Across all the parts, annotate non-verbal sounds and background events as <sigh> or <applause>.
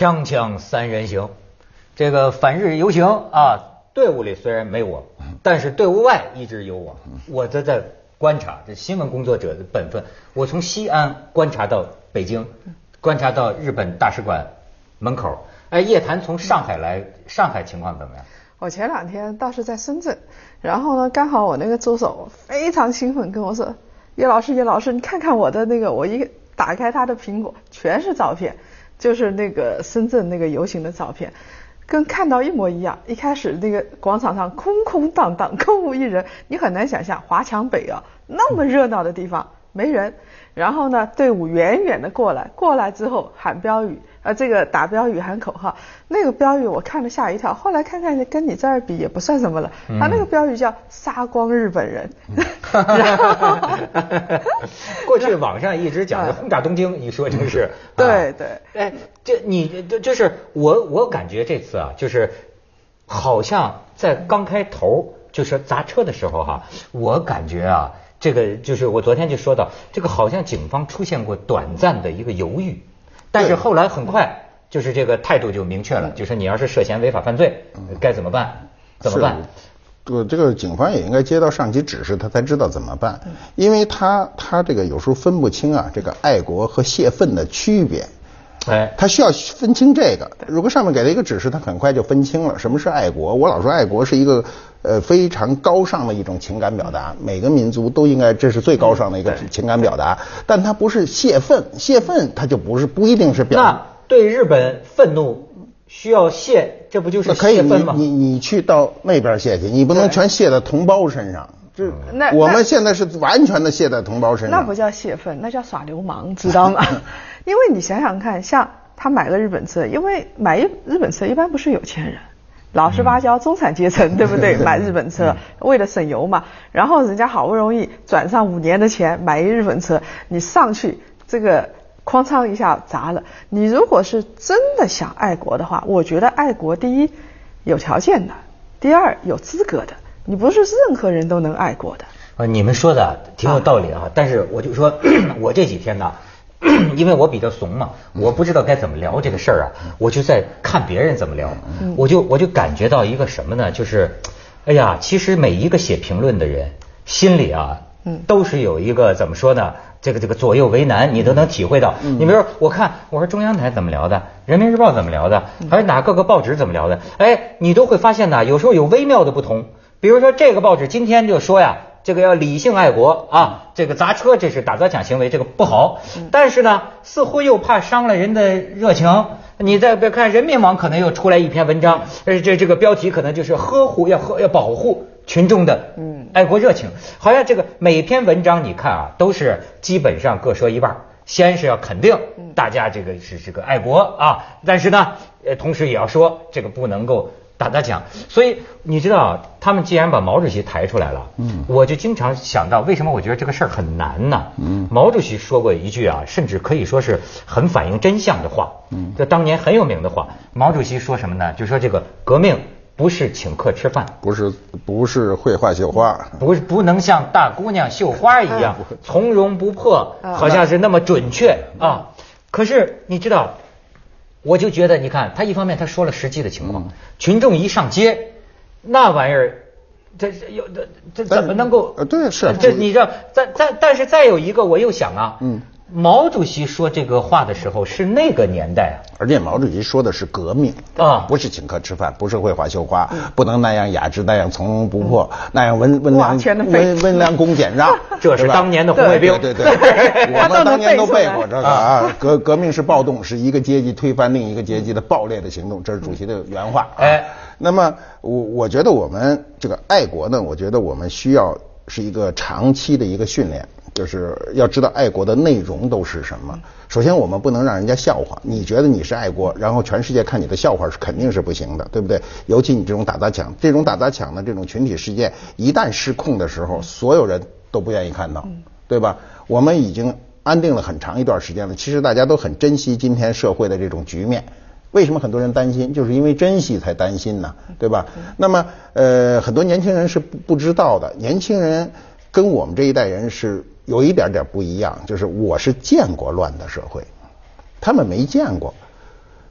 锵锵三人行，这个反日游行啊，队伍里虽然没我，但是队伍外一直有我。我这在观察，这新闻工作者的本分。我从西安观察到北京，观察到日本大使馆门口。哎，叶檀从上海来，上海情况怎么样？我前两天倒是在深圳，然后呢，刚好我那个助手非常兴奋跟我说：“叶老师，叶老师，你看看我的那个，我一打开他的苹果，全是照片。”就是那个深圳那个游行的照片，跟看到一模一样。一开始那个广场上空空荡荡，空无一人，你很难想象华强北啊那么热闹的地方没人。然后呢，队伍远远的过来，过来之后喊标语。呃，这个打标语喊口号，那个标语我看了吓一跳。后来看看跟你这儿比也不算什么了。他那个标语叫“杀光日本人”。<laughs> 过去网上一直讲的轰炸东京，你说这是？<laughs> 对对。哎，这你这就是我我感觉这次啊，就是好像在刚开头就是砸车的时候哈，我感觉啊，这个就是我昨天就说到，这个好像警方出现过短暂的一个犹豫。但是后来很快，就是这个态度就明确了，就是你要是涉嫌违法犯罪，该怎么办？怎么办？这这个警方也应该接到上级指示，他才知道怎么办。因为他他这个有时候分不清啊，这个爱国和泄愤的区别。哎，他需要分清这个。如果上面给了一个指示，他很快就分清了什么是爱国。我老说爱国是一个呃非常高尚的一种情感表达，每个民族都应该这是最高尚的一个情感表达。但它不是泄愤，泄愤它就不是不一定是表。那对日本愤怒需要泄，这不就是泄愤吗？你你去到那边泄去，你不能全泄在同胞身上。就那我们现在是完全的泄在同胞身上。那不叫泄愤，那叫耍流氓，知道吗？<laughs> 因为你想想看，像他买个日本车，因为买一日本车一般不是有钱人，老实巴交中产阶层，对不对？<laughs> 买日本车为了省油嘛。然后人家好不容易转上五年的钱买一日本车，你上去这个哐当一下砸了。你如果是真的想爱国的话，我觉得爱国第一有条件的，第二有资格的，你不是任何人都能爱过的。呃，你们说的挺有道理啊，但是我就说，<clears throat> 我这几天呢。<clears throat> 因为我比较怂嘛，我不知道该怎么聊这个事儿啊，我就在看别人怎么聊，我就我就感觉到一个什么呢？就是，哎呀，其实每一个写评论的人心里啊，都是有一个怎么说呢？这个这个左右为难，你都能体会到。你比如说，我看我说中央台怎么聊的，人民日报怎么聊的，还是哪各个报纸怎么聊的？哎，你都会发现呢，有时候有微妙的不同。比如说这个报纸今天就说呀。这个要理性爱国啊！这个砸车这是打砸抢行为，这个不好。但是呢，似乎又怕伤了人的热情。你再别看人民网可能又出来一篇文章，呃，这这个标题可能就是呵护要呵要保护群众的嗯爱国热情。好像这个每篇文章你看啊，都是基本上各说一半，先是要肯定大家这个是这个爱国啊，但是呢，呃，同时也要说这个不能够。打打讲，所以你知道，他们既然把毛主席抬出来了，嗯，我就经常想到，为什么我觉得这个事儿很难呢？嗯，毛主席说过一句啊，甚至可以说是很反映真相的话，嗯，这当年很有名的话。毛主席说什么呢？就说这个革命不是请客吃饭，不是不是绘画绣花，不是不能像大姑娘绣花一样 <laughs> 从容不迫，好像是那么准确啊。可是你知道。我就觉得，你看他一方面他说了实际的情况，群众一上街，那玩意儿，这有这这怎么能够？呃，对，是这你知道，但但但是再有一个，我又想啊，嗯。毛主席说这个话的时候是那个年代啊，而且毛主席说的是革命啊，不是请客吃饭，不是绘画绣花，不能那样雅致，那样从容不迫，那样温温良温温良恭俭让，<laughs> 这是当年的红卫兵，对对对，<laughs> 我们当年都背过这个啊，革革命是暴动，是一个阶级推翻另一个阶级的暴烈的行动，这是主席的原话。哎，那么我我觉得我们这个爱国呢，我觉得我们需要是一个长期的一个训练。就是要知道爱国的内容都是什么。首先，我们不能让人家笑话。你觉得你是爱国，然后全世界看你的笑话是肯定是不行的，对不对？尤其你这种打砸抢，这种打砸抢的这种群体事件一旦失控的时候，所有人都不愿意看到，对吧？我们已经安定了很长一段时间了，其实大家都很珍惜今天社会的这种局面。为什么很多人担心？就是因为珍惜才担心呢，对吧？那么，呃，很多年轻人是不不知道的，年轻人跟我们这一代人是。有一点点不一样，就是我是见过乱的社会，他们没见过。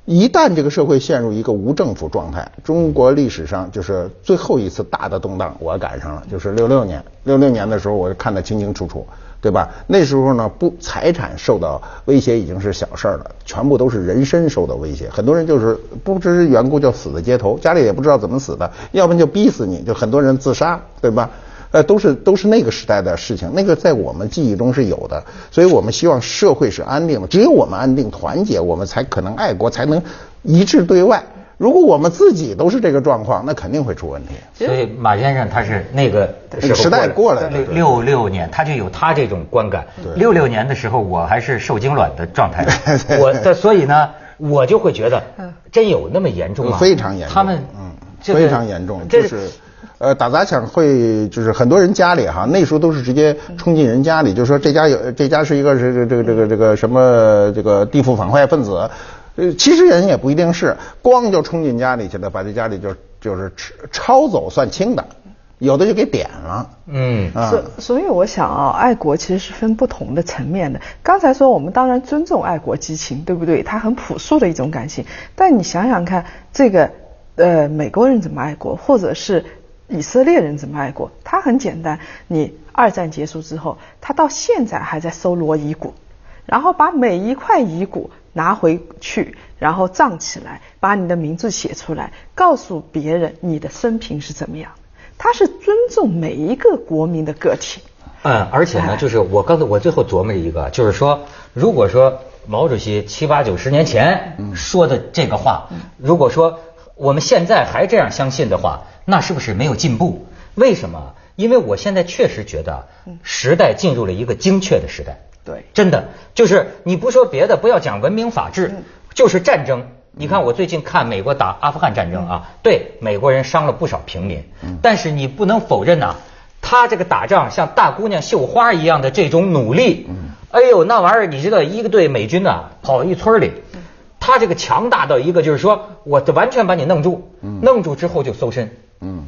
一旦这个社会陷入一个无政府状态，中国历史上就是最后一次大的动荡，我赶上了，就是六六年。六六年的时候，我看得清清楚楚，对吧？那时候呢，不财产受到威胁已经是小事儿了，全部都是人身受到威胁。很多人就是不知缘故就死在街头，家里也不知道怎么死的，要不然就逼死你，就很多人自杀，对吧？呃，都是都是那个时代的事情，那个在我们记忆中是有的，所以我们希望社会是安定的，只有我们安定团结，我们才可能爱国，才能一致对外。如果我们自己都是这个状况，那肯定会出问题。所以马先生他是那个时代过来的，六六年他就有他这种观感。六六年的时候我还是受精卵的状态，我的所以呢，我就会觉得，真有那么严重吗？非常严重。他们嗯，非常严重，就是。呃，打砸抢会就是很多人家里哈，那时候都是直接冲进人家里，就说这家有这家是一个这个这个这个这个什么这个地富反坏分子，呃，其实人也不一定是，光就冲进家里去了，把这家里就就是抄走算轻的，有的就给点了。嗯，所所以我想啊，爱国其实是分不同的层面的。刚才说我们当然尊重爱国激情，对不对？它很朴素的一种感情。但你想想看，这个呃美国人怎么爱国，或者是？以色列人怎么爱国？他很简单，你二战结束之后，他到现在还在搜罗遗骨，然后把每一块遗骨拿回去，然后葬起来，把你的名字写出来，告诉别人你的生平是怎么样。他是尊重每一个国民的个体。嗯，而且呢，就是我刚才我最后琢磨一个，就是说，如果说毛主席七八九十年前说的这个话，如果说我们现在还这样相信的话。那是不是没有进步？为什么？因为我现在确实觉得，时代进入了一个精确的时代。对，真的就是你不说别的，不要讲文明法治，就是战争。你看我最近看美国打阿富汗战争啊，对美国人伤了不少平民，但是你不能否认呐，他这个打仗像大姑娘绣花一样的这种努力，哎呦那玩意儿，你知道一个队美军呐跑一村里。他这个强大到一个，就是说，我完全把你弄住，弄住之后就搜身，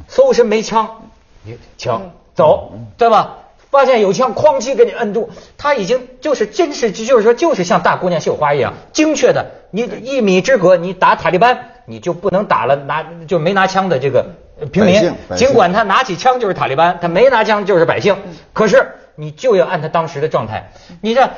搜身没枪，你枪走，对吧？发现有枪，哐叽给你摁住。他已经就是真是，就是说，就是像大姑娘绣花一样，精确的，你一米之隔，你打塔利班，你就不能打了，拿就没拿枪的这个平民，尽管他拿起枪就是塔利班，他没拿枪就是百姓，可是你就要按他当时的状态。你这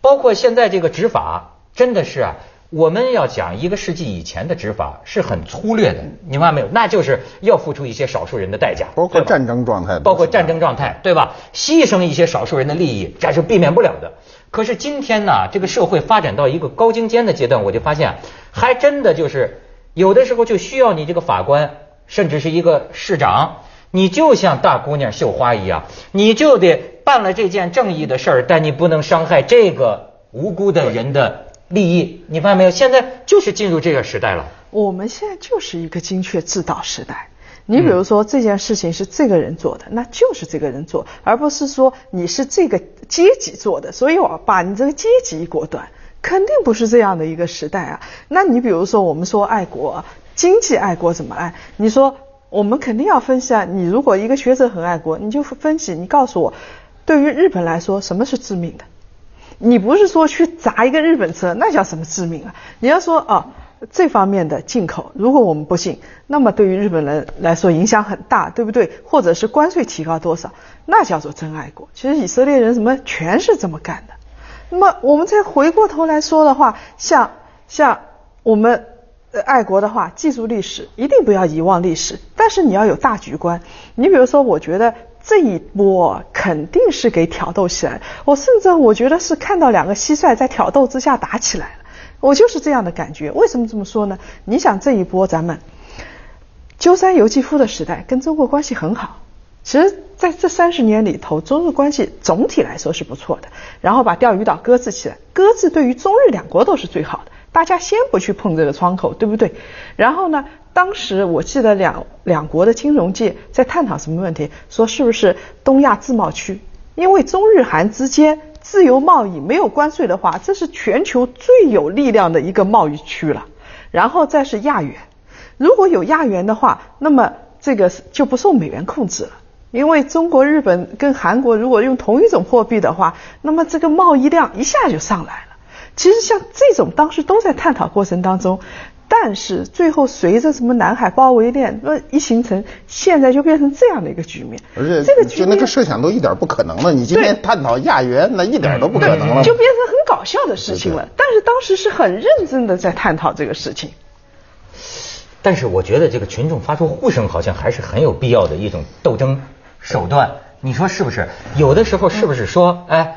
包括现在这个执法，真的是啊。我们要讲一个世纪以前的执法是很粗略的，你明白没有？那就是要付出一些少数人的代价，包括战争状态，包括战争状态，对吧？牺牲一些少数人的利益，这是避免不了的。可是今天呢，这个社会发展到一个高精尖的阶段，我就发现，还真的就是有的时候就需要你这个法官，甚至是一个市长，你就像大姑娘绣花一样，你就得办了这件正义的事儿，但你不能伤害这个无辜的人的。利益，你发现没有？现在就是进入这个时代了。我们现在就是一个精确制导时代。你比如说这件事情是这个人做的，那就是这个人做，而不是说你是这个阶级做的，所以我把你这个阶级一果断，肯定不是这样的一个时代啊。那你比如说我们说爱国，经济爱国怎么爱？你说我们肯定要分析啊。你如果一个学者很爱国，你就分析，你告诉我，对于日本来说，什么是致命的？你不是说去砸一个日本车，那叫什么致命啊？你要说啊，这方面的进口，如果我们不信，那么对于日本人来说影响很大，对不对？或者是关税提高多少，那叫做真爱国。其实以色列人什么全是这么干的。那么我们再回过头来说的话，像像我们爱国的话，记住历史，一定不要遗忘历史，但是你要有大局观。你比如说，我觉得。这一波肯定是给挑逗起来，我甚至我觉得是看到两个蟋蟀在挑逗之下打起来了，我就是这样的感觉。为什么这么说呢？你想这一波咱们鸠山由纪夫的时代跟中国关系很好，其实在这三十年里头，中日关系总体来说是不错的。然后把钓鱼岛搁置起来，搁置对于中日两国都是最好的。大家先不去碰这个窗口，对不对？然后呢？当时我记得两两国的金融界在探讨什么问题？说是不是东亚自贸区？因为中日韩之间自由贸易没有关税的话，这是全球最有力量的一个贸易区了。然后再是亚元，如果有亚元的话，那么这个就不受美元控制了。因为中国、日本跟韩国如果用同一种货币的话，那么这个贸易量一下就上来。其实像这种当时都在探讨过程当中，但是最后随着什么南海包围链呃一形成，现在就变成这样的一个局面。而且这个就那个设想都一点不可能了。你今天探讨亚元，那一点都不可能了。就变成很搞笑的事情了。但是当时是很认真的在探讨这个事情。但是我觉得这个群众发出呼声，好像还是很有必要的一种斗争手段。你说是不是？有的时候是不是说，哎？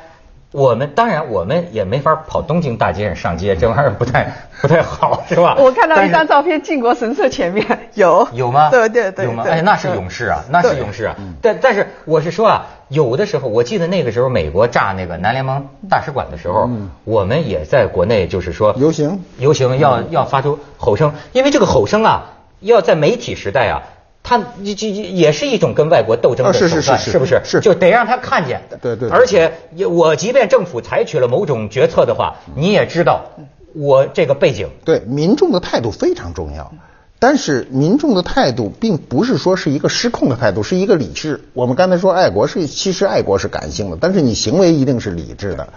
我们当然，我们也没法跑东京大街上上街，这玩意儿不太 <laughs> 不太好，是吧？<laughs> 我看到一张照片，靖国神社前面有有吗？对对对，有吗？哎，那是勇士啊，那是勇士啊。但但是我是说啊，有的时候，我记得那个时候美国炸那个南联盟大使馆的时候，我们也在国内就是说游行游行要要发出吼声，因为这个吼声啊，要在媒体时代啊。他这这也是一种跟外国斗争的手段，是不是？是就得让他看见。对对。而且我即便政府采取了某种决策的话，你也知道我这个背景。对民众的态度非常重要，但是民众的态度并不是说是一个失控的态度，是一个理智。我们刚才说爱国是，其实爱国是感性的，但是你行为一定是理智的。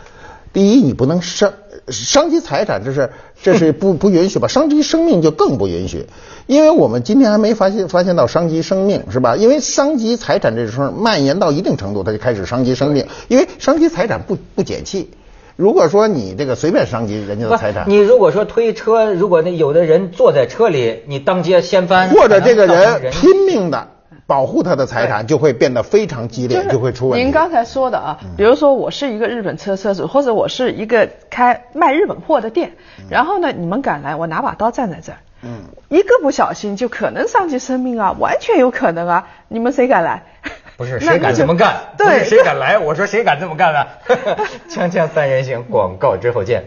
第一，你不能伤伤及财产，这是这是 <laughs> 不不允许吧？伤及生命就更不允许。因为我们今天还没发现发现到伤及生命是吧？因为伤及财产这事儿蔓延到一定程度，它就开始伤及生命。因为伤及财产不不解气。如果说你这个随便伤及人家的财产，你如果说推车，如果那有的人坐在车里，你当街掀翻，或者这个人拼命的。保护他的财产就会变得非常激烈，就会出问题。您刚才说的啊，比如说我是一个日本车车主，或者我是一个开卖日本货的店，然后呢，你们敢来，我拿把刀站在这儿，嗯，一个不小心就可能伤及生命啊，完全有可能啊，你们谁敢来？<laughs> 不是谁敢这么干？对，谁敢来？我说谁敢这么干呢？<laughs> 锵锵三人行，广告之后见。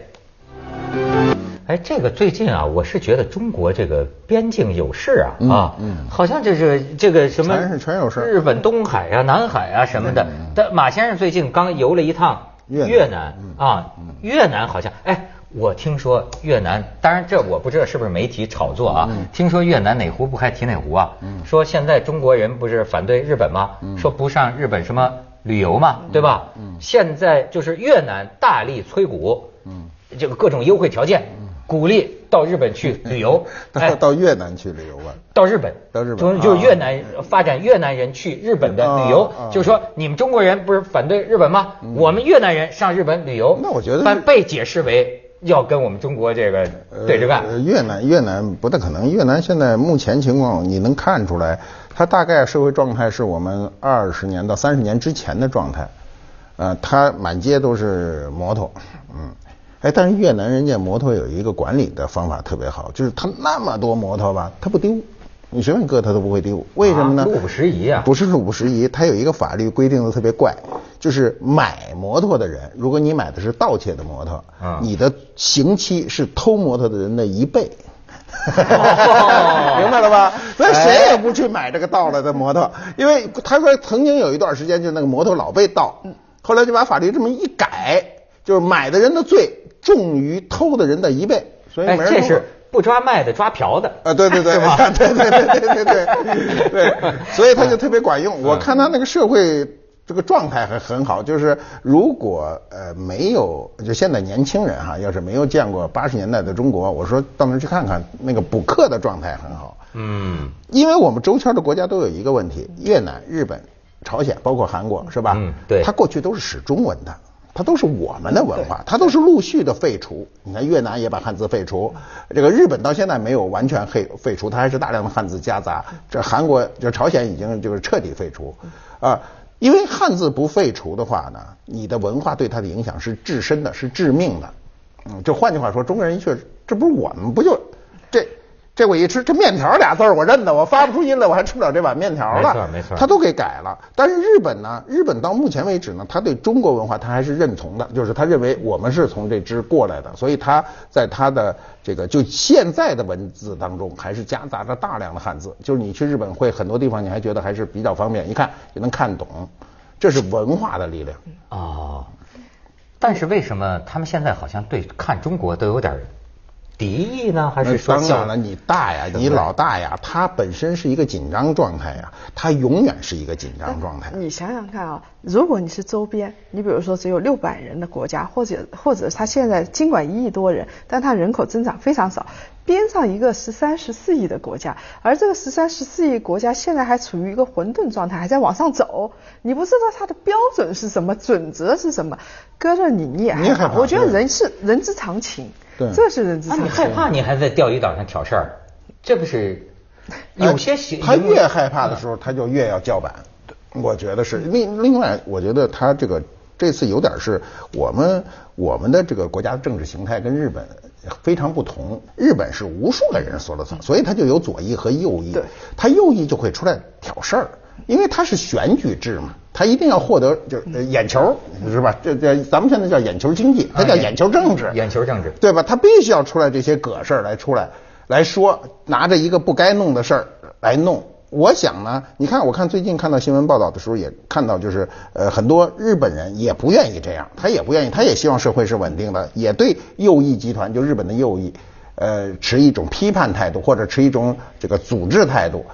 哎，这个最近啊，我是觉得中国这个边境有事啊啊，好像这是这个什么全全有事，日本东海啊、南海啊什么的。但马先生最近刚游了一趟越南啊，越南好像哎，我听说越南，当然这我不知道是不是媒体炒作啊。听说越南哪壶不开提哪壶啊，说现在中国人不是反对日本吗？说不上日本什么旅游嘛，对吧？现在就是越南大力催鼓，这个各种优惠条件。鼓励到日本去旅游，<laughs> 到到越南去旅游吧。到日本，到日本，就是越南发展越南人去日本的旅游，就是说你们中国人不是反对日本吗？我们越南人上日本旅游，那我觉得，但被解释为要跟我们中国这个对着干。越南越南不太可能，越南现在目前情况你能看出来，它大概社会状态是我们二十年到三十年之前的状态，呃，它满街都是摩托，嗯。哎，但是越南人家摩托有一个管理的方法特别好，就是他那么多摩托吧，他不丢，你随便搁他都不会丢。为什么呢？路不拾遗啊？不是路不拾遗，他有一个法律规定的特别怪，就是买摩托的人，如果你买的是盗窃的摩托，你的刑期是偷摩托的人的一倍。<laughs> 明白了吧？所以谁也不去买这个盗了的摩托，因为他说曾经有一段时间就那个摩托老被盗，后来就把法律这么一改，就是买的人的罪。重于偷的人的一倍，所以没人这是不抓卖的，抓嫖的啊！对对对，对 <laughs> <laughs> 对对对对对对，所以他就特别管用。我看他那个社会这个状态还很好，就是如果呃没有就现在年轻人哈，要是没有见过八十年代的中国，我说到那儿去看看，那个补课的状态很好。嗯，因为我们周圈的国家都有一个问题，越南、日本、朝鲜，包括韩国，是吧？嗯，对，他过去都是使中文的。它都是我们的文化，它都是陆续的废除。你看越南也把汉字废除，这个日本到现在没有完全废废除，它还是大量的汉字夹杂。这韩国就朝鲜已经就是彻底废除啊，因为汉字不废除的话呢，你的文化对它的影响是至深的，是致命的。嗯，就换句话说，中国人确实，这不是我们不就这。这我一吃，这面条俩字儿我认得，我发不出音来，我还吃不了这碗面条了。没错没错，他都给改了。但是日本呢，日本到目前为止呢，他对中国文化他还是认同的，就是他认为我们是从这支过来的，所以他在他的这个就现在的文字当中还是夹杂着大量的汉字。就是你去日本会很多地方你还觉得还是比较方便，一看就能看懂，这是文化的力量。哦，但是为什么他们现在好像对看中国都有点？敌意呢，还是说当然了，你大呀，你老大呀，他本身是一个紧张状态呀，他永远是一个紧张状态。你想想看啊，如果你是周边，你比如说只有六百人的国家，或者或者他现在尽管一亿多人，但他人口增长非常少，边上一个十三十四亿的国家，而这个十三十四亿国家现在还处于一个混沌状态，还在往上走，你不知道它的标准是什么，准则是什么，搁着你你也害怕。我觉得人是人之常情。这是人之常情。你害怕，你还在钓鱼岛上挑事儿，这不是有些行他越害怕的时候，他就越要叫板。我觉得是另另外，我觉得他这个这次有点是我们我们的这个国家的政治形态跟日本非常不同。日本是无数个人说了算，所以他就有左翼和右翼。他右翼就会出来挑事儿。因为他是选举制嘛，他一定要获得就是眼球，是吧？这这咱们现在叫眼球经济，他叫眼球政治，眼球政治，对吧？他必须要出来这些葛事儿来出来来说，拿着一个不该弄的事儿来弄。我想呢，你看，我看最近看到新闻报道的时候，也看到就是呃，很多日本人也不愿意这样，他也不愿意，他也希望社会是稳定的，也对右翼集团，就日本的右翼，呃，持一种批判态度或者持一种这个组织态度，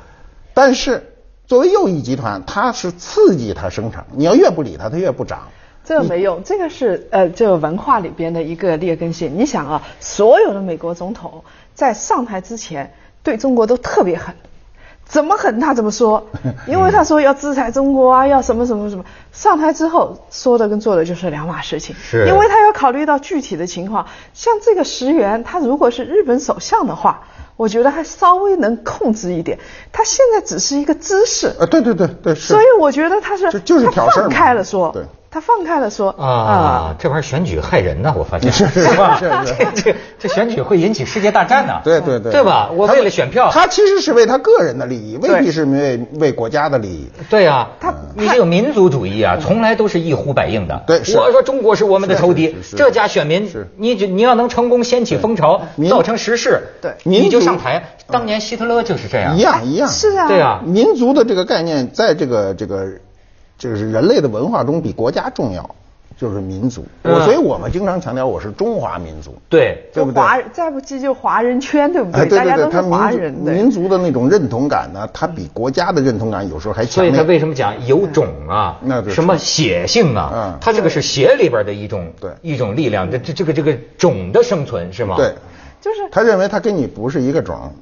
但是。作为右翼集团，它是刺激它生长。你要越不理它，它越不长。这个没用，这个是呃，这个文化里边的一个劣根性。你想啊，所有的美国总统在上台之前对中国都特别狠，怎么狠他怎么说，<laughs> 因为他说要制裁中国啊，要什么什么什么。上台之后说的跟做的就是两码事情，是，因为他要考虑到具体的情况。像这个石原，他如果是日本首相的话。我觉得还稍微能控制一点，他现在只是一个姿势。啊，对对对对，所以我觉得他是就是挑事放开了说。对。他放开了说啊，这玩意儿选举害人呢，我发现是是吧？这这这选举会引起世界大战呢。对对对，对吧？我为了选票，他其实是为他个人的利益，未必是为为国家的利益。对呀，他你这个民族主义啊，从来都是一呼百应的。对，我说中国是我们的仇敌，这家选民，你你要能成功掀起风潮，造成时势，对，你就上台。当年希特勒就是这样，一样一样。是啊，对啊，民族的这个概念，在这个这个就是人类的文化中，比国家重要。就是民族，我所以我们经常强调我是中华民族，对，对不对？再不济就华人圈，对不对？大家都是华人。民族的那种认同感呢，它比国家的认同感有时候还强。所以他为什么讲有种啊？那什么血性啊？嗯，他这个是血里边的一种对一种力量，这这这个这个种的生存是吗？对，就是他认为他跟你不是一个种。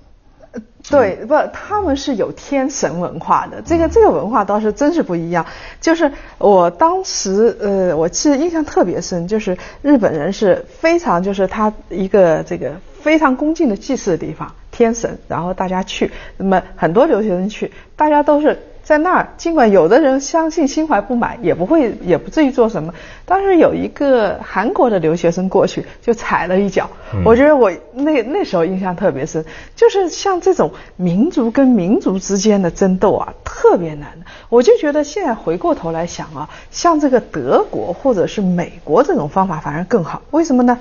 对，不，他们是有天神文化的，这个这个文化倒是真是不一样。就是我当时，呃，我记得印象特别深，就是日本人是非常，就是他一个这个非常恭敬的祭祀的地方，天神，然后大家去，那么很多留学生去，大家都是。在那儿，尽管有的人相信心怀不满，也不会，也不至于做什么。当时有一个韩国的留学生过去，就踩了一脚。我觉得我那那时候印象特别深，就是像这种民族跟民族之间的争斗啊，特别难。我就觉得现在回过头来想啊，像这个德国或者是美国这种方法反而更好。为什么呢？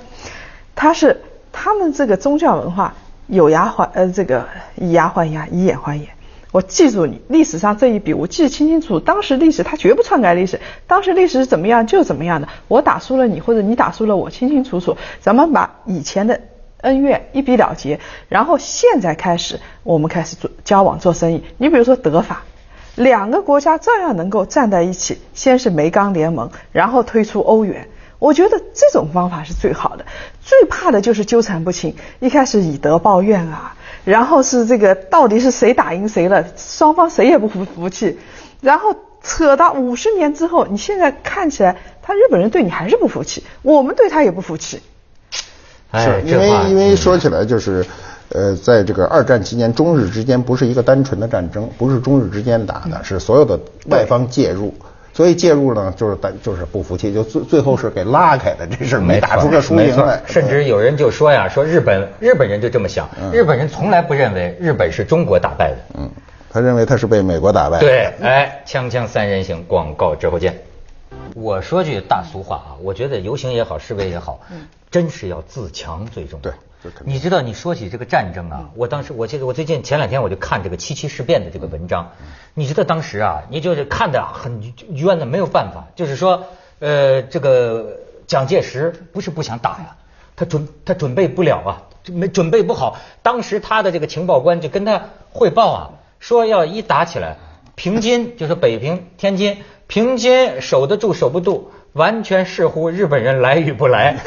他是他们这个宗教文化有牙还呃这个以牙还牙，以眼还眼。我记住你历史上这一笔，我记得清清楚楚。当时历史他绝不篡改历史，当时历史是怎么样就怎么样的。我打输了你，或者你打输了我，清清楚楚。咱们把以前的恩怨一笔了结，然后现在开始，我们开始做交往做生意。你比如说德法，两个国家照样能够站在一起，先是煤钢联盟，然后推出欧元。我觉得这种方法是最好的。最怕的就是纠缠不清，一开始以德报怨啊。然后是这个，到底是谁打赢谁了？双方谁也不服服气，然后扯到五十年之后，你现在看起来，他日本人对你还是不服气，我们对他也不服气。是因为因为说起来就是，呃，在这个二战期间，中日之间不是一个单纯的战争，不是中日之间打的，是所有的外方介入。所以介入呢，就是单就是不服气，就最最后是给拉开的，这事没打出个输赢来。甚至有人就说呀，说日本日本人就这么想，日本人从来不认为日本是中国打败的，嗯，他认为他是被美国打败。对，哎，锵锵三人行，广告之后见。我说句大俗话啊，我觉得游行也好，示威也好，真是要自强最重要。对。你知道，你说起这个战争啊，我当时我记得我最近前两天我就看这个七七事变的这个文章，你知道当时啊，你就是看的很冤的，没有办法，就是说，呃，这个蒋介石不是不想打呀，他准他准备不了啊，没准备不好。当时他的这个情报官就跟他汇报啊，说要一打起来，平津就是北平、天津，平津守得住守不住，完全视乎日本人来与不来。<laughs>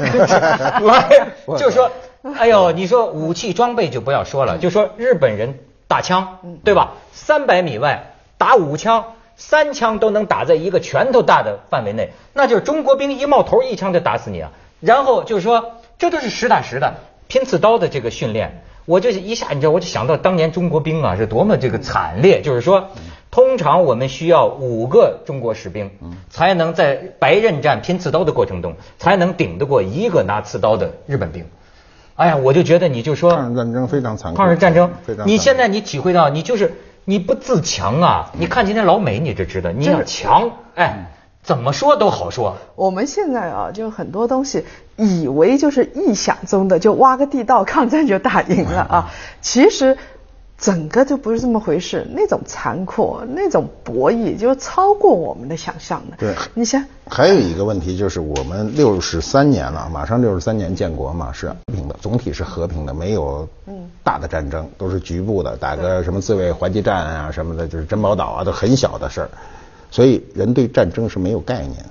来，就说，<laughs> 哎呦，你说武器装备就不要说了，就说日本人打枪，对吧？三百米外打五枪。三枪都能打在一个拳头大的范围内，那就是中国兵一冒头一枪就打死你啊！然后就是说，这都是实打实的拼刺刀的这个训练。我这一下，你知道，我就想到当年中国兵啊是多么这个惨烈。就是说，通常我们需要五个中国士兵，才能在白刃战拼刺刀的过程中，才能顶得过一个拿刺刀的日本兵。哎呀，我就觉得你就说，抗日战争非常残酷。抗日战争非常，你现在你体会到，你就是。你不自强啊！你看今天老美，你就知道你要强，哎，怎么说都好说。我们现在啊，就很多东西以为就是臆想中的，就挖个地道，抗战就打赢了啊！其实。整个就不是这么回事，那种残酷，那种博弈，就超过我们的想象的。对，你想，还有一个问题就是，我们六十三年了，马上六十三年建国嘛，是和平的，总体是和平的，没有大的战争，都是局部的，打个什么自卫还击战啊什么的，就是珍宝岛啊，都很小的事儿。所以人对战争是没有概念的。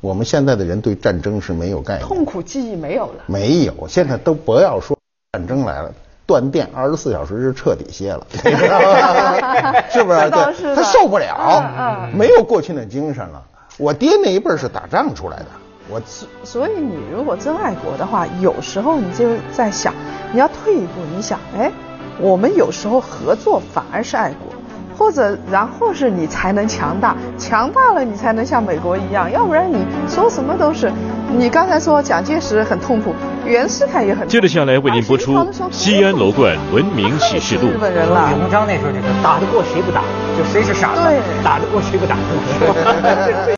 我们现在的人对战争是没有概念，痛苦记忆没有了。没有，现在都不要说战争来了。断电二十四小时是彻底歇了，<laughs> <laughs> 是不是？对，他受不了，没有过去那精神了。我爹那一辈是打仗出来的，我所以你如果真爱国的话，有时候你就在想，你要退一步，你想，哎，我们有时候合作反而是爱国。或者，然后是你才能强大，强大了你才能像美国一样，要不然你说什么都是。你刚才说蒋介石很痛苦，袁世凯也很。接着下来为您播出《西安楼冠文明启示录》。日本人了。李鸿章那时候就说打得过谁不打，就谁是傻子。对，打得过谁不打。<laughs>